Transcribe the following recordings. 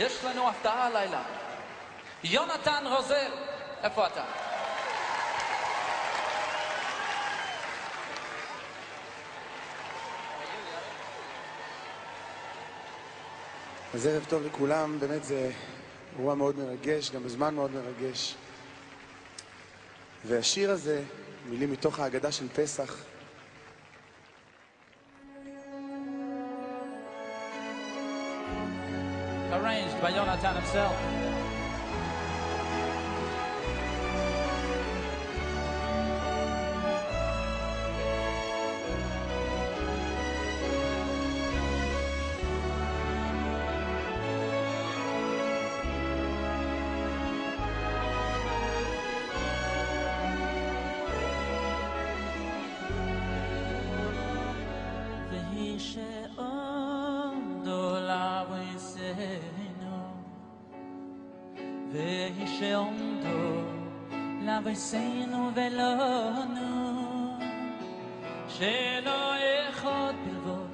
יש לנו הפתעה הלילה. יונתן רוזל, איפה אתה? אז ערב טוב לכולם, באמת זה אירוע מאוד מרגש, גם בזמן מאוד מרגש. והשיר הזה, מילים מתוך ההגדה של פסח, Arranged by Jonathan himself. Oh dolavo insegno, vehiše ondo, lavo insegno velonu, שלא אחד בלבוד,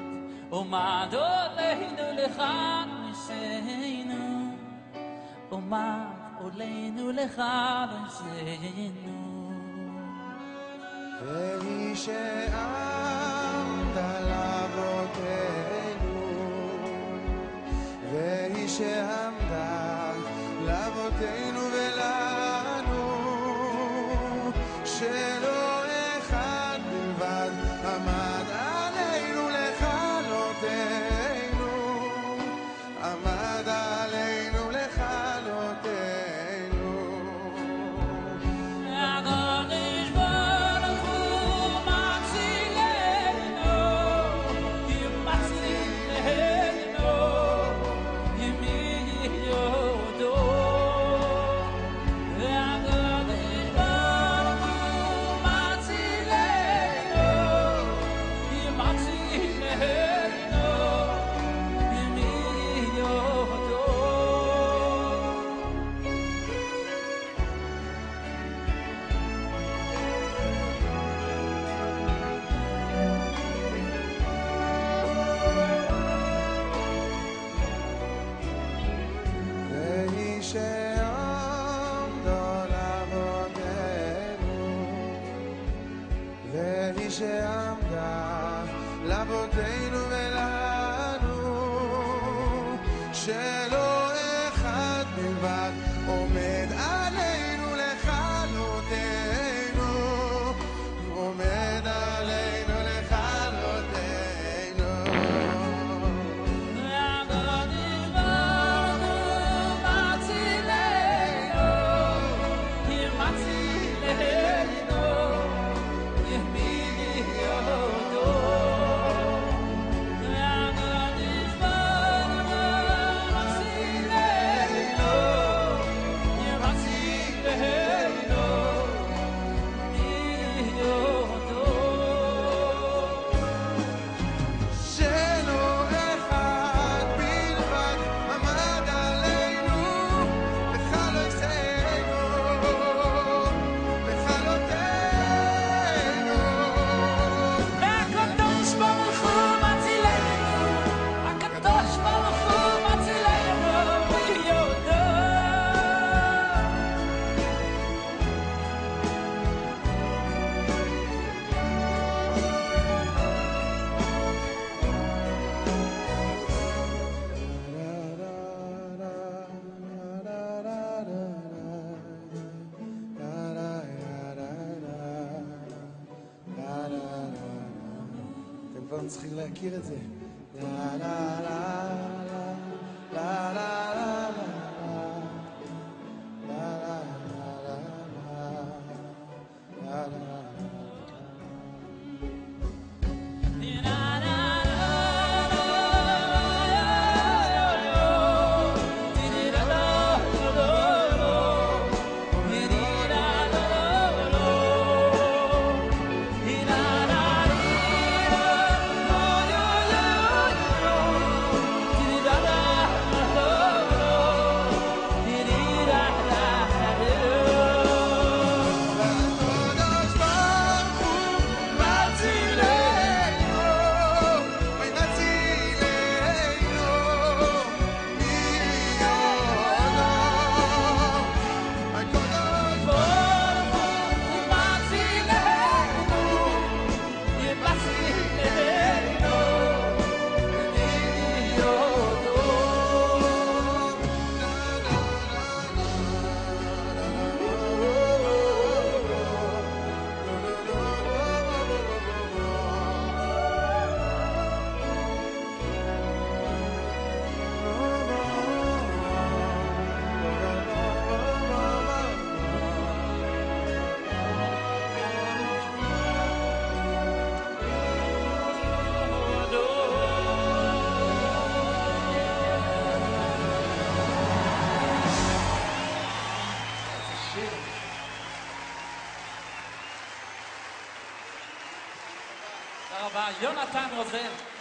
עומד עולנו לכאן ניסינו, עומד עולנו לכאן ניסינו. והיא שעה והיא שעמדה לאבותינו והיא שעמדה לאבותינו ולנו, שלא אחד בלבד עומד כבר צריכים להכיר את זה. לה לה לה Jonathan Ozel.